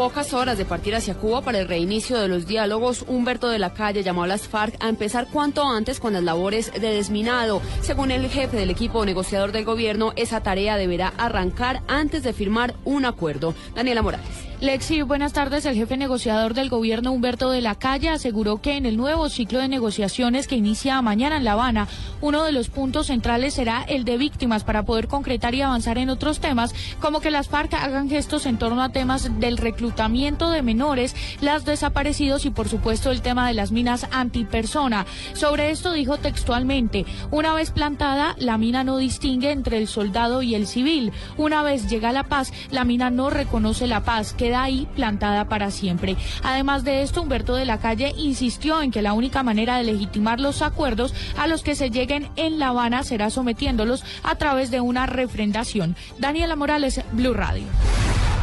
pocas horas de partir hacia Cuba para el reinicio de los diálogos, Humberto de la Calle llamó a las FARC a empezar cuanto antes con las labores de desminado. Según el jefe del equipo negociador del gobierno, esa tarea deberá arrancar antes de firmar un acuerdo. Daniela Morales. Lexi, buenas tardes. El jefe negociador del gobierno, Humberto de la Calle, aseguró que en el nuevo ciclo de negociaciones que inicia mañana en La Habana, uno de los puntos centrales será el de víctimas para poder concretar y avanzar en otros temas, como que las FARC hagan gestos en torno a temas del reclutamiento de menores, las desaparecidos y, por supuesto, el tema de las minas antipersona. Sobre esto dijo textualmente, una vez plantada, la mina no distingue entre el soldado y el civil. Una vez llega la paz, la mina no reconoce la paz ahí plantada para siempre. Además de esto, Humberto de la Calle insistió en que la única manera de legitimar los acuerdos a los que se lleguen en La Habana será sometiéndolos a través de una refrendación. Daniela Morales, Blue Radio.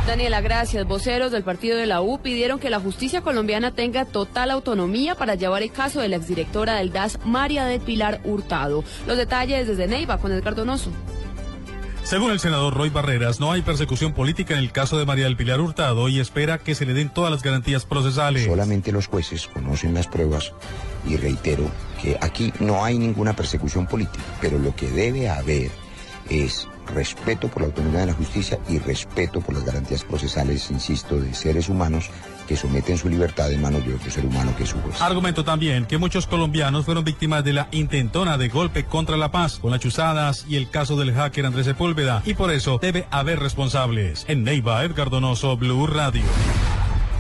Daniela, gracias. Voceros del partido de la U pidieron que la justicia colombiana tenga total autonomía para llevar el caso de la exdirectora del DAS, María del Pilar Hurtado. Los detalles desde Neiva con Edgar Donoso. Según el senador Roy Barreras, no hay persecución política en el caso de María del Pilar Hurtado y espera que se le den todas las garantías procesales. Solamente los jueces conocen las pruebas y reitero que aquí no hay ninguna persecución política, pero lo que debe haber es respeto por la autonomía de la justicia y respeto por las garantías procesales, insisto, de seres humanos que someten su libertad en manos de otro ser humano que es su. Argumento también que muchos colombianos fueron víctimas de la intentona de golpe contra la paz con las chuzadas y el caso del hacker Andrés Sepúlveda y por eso debe haber responsables. En Neiva, Edgar Donoso, Blue Radio.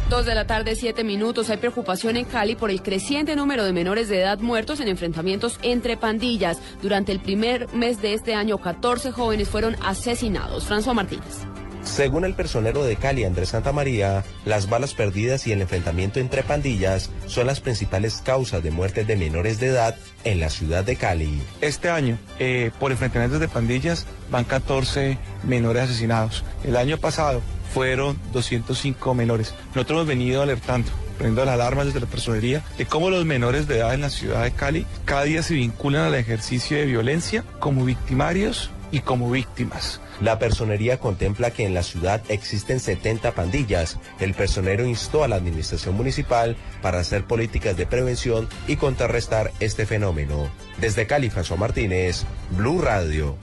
Dos de la tarde, siete minutos. Hay preocupación en Cali por el creciente número de menores de edad muertos en enfrentamientos entre pandillas. Durante el primer mes de este año, 14 jóvenes fueron asesinados. François Martínez. Según el personero de Cali, Andrés Santa María, las balas perdidas y el enfrentamiento entre pandillas son las principales causas de muertes de menores de edad en la ciudad de Cali. Este año, eh, por enfrentamientos de pandillas, van 14 menores asesinados. El año pasado fueron 205 menores. Nosotros hemos venido alertando poniendo las alarmas desde la personería de cómo los menores de edad en la ciudad de Cali cada día se vinculan al ejercicio de violencia como victimarios y como víctimas. La personería contempla que en la ciudad existen 70 pandillas. El personero instó a la administración municipal para hacer políticas de prevención y contrarrestar este fenómeno. Desde Cali, François Martínez, Blue Radio.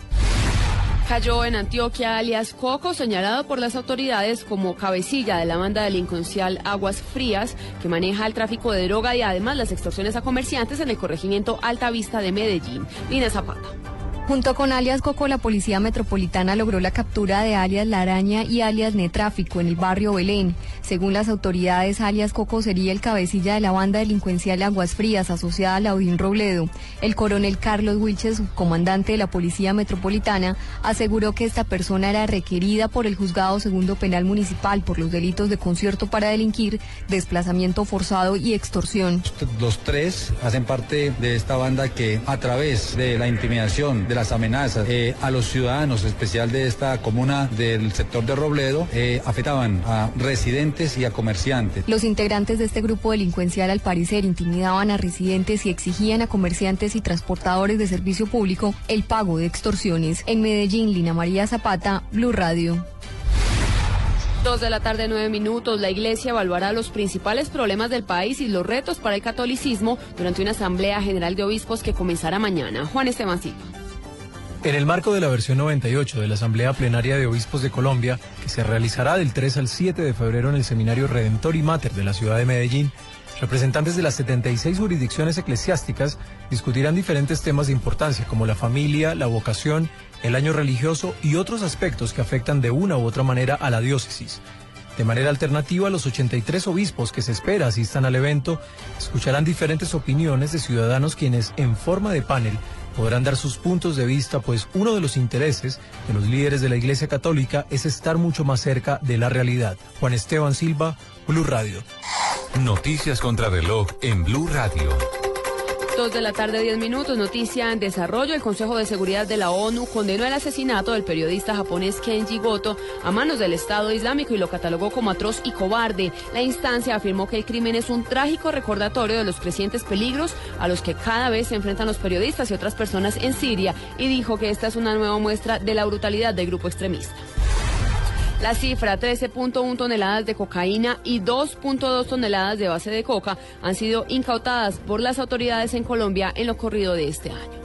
Cayó en Antioquia alias Coco, señalado por las autoridades como cabecilla de la banda delincuencial Aguas Frías, que maneja el tráfico de droga y además las extorsiones a comerciantes en el corregimiento Alta Vista de Medellín. Lina Zapata. Junto con alias Coco, la Policía Metropolitana logró la captura de alias La Araña y alias Netráfico en el barrio Belén. Según las autoridades, alias Coco sería el cabecilla de la banda delincuencial Aguas Frías asociada a Laudín Robledo. El coronel Carlos Wilches, subcomandante de la Policía Metropolitana, aseguró que esta persona era requerida por el Juzgado Segundo Penal Municipal por los delitos de concierto para delinquir, desplazamiento forzado y extorsión. Los tres hacen parte de esta banda que a través de la intimidación, las amenazas eh, a los ciudadanos, especial de esta comuna del sector de Robledo, eh, afectaban a residentes y a comerciantes. Los integrantes de este grupo delincuencial al parecer intimidaban a residentes y exigían a comerciantes y transportadores de servicio público el pago de extorsiones. En Medellín, Lina María Zapata, Blue Radio. Dos de la tarde, nueve minutos. La Iglesia evaluará los principales problemas del país y los retos para el catolicismo durante una Asamblea General de Obispos que comenzará mañana. Juan Esteban Silva. En el marco de la versión 98 de la Asamblea Plenaria de Obispos de Colombia, que se realizará del 3 al 7 de febrero en el Seminario Redentor y Mater de la ciudad de Medellín, representantes de las 76 jurisdicciones eclesiásticas discutirán diferentes temas de importancia como la familia, la vocación, el año religioso y otros aspectos que afectan de una u otra manera a la diócesis. De manera alternativa, los 83 obispos que se espera asistan al evento escucharán diferentes opiniones de ciudadanos quienes, en forma de panel, podrán dar sus puntos de vista, pues uno de los intereses de los líderes de la Iglesia Católica es estar mucho más cerca de la realidad. Juan Esteban Silva, Blue Radio. Noticias contra reloj en Blue Radio. Dos de la tarde, diez minutos. Noticia en desarrollo. El Consejo de Seguridad de la ONU condenó el asesinato del periodista japonés Kenji Goto a manos del Estado Islámico y lo catalogó como atroz y cobarde. La instancia afirmó que el crimen es un trágico recordatorio de los crecientes peligros a los que cada vez se enfrentan los periodistas y otras personas en Siria y dijo que esta es una nueva muestra de la brutalidad del grupo extremista. La cifra, 13.1 toneladas de cocaína y 2.2 toneladas de base de coca han sido incautadas por las autoridades en Colombia en lo corrido de este año.